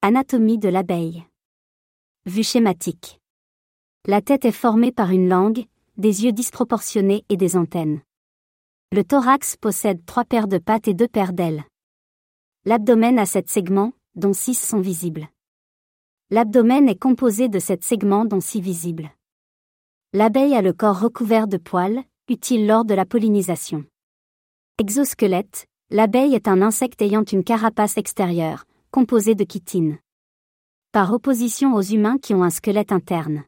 Anatomie de l'abeille. Vue schématique. La tête est formée par une langue, des yeux disproportionnés et des antennes. Le thorax possède trois paires de pattes et deux paires d'ailes. L'abdomen a sept segments, dont six sont visibles. L'abdomen est composé de sept segments dont six visibles. L'abeille a le corps recouvert de poils, utile lors de la pollinisation. Exosquelette, l'abeille est un insecte ayant une carapace extérieure, composée de chitine. Par opposition aux humains qui ont un squelette interne.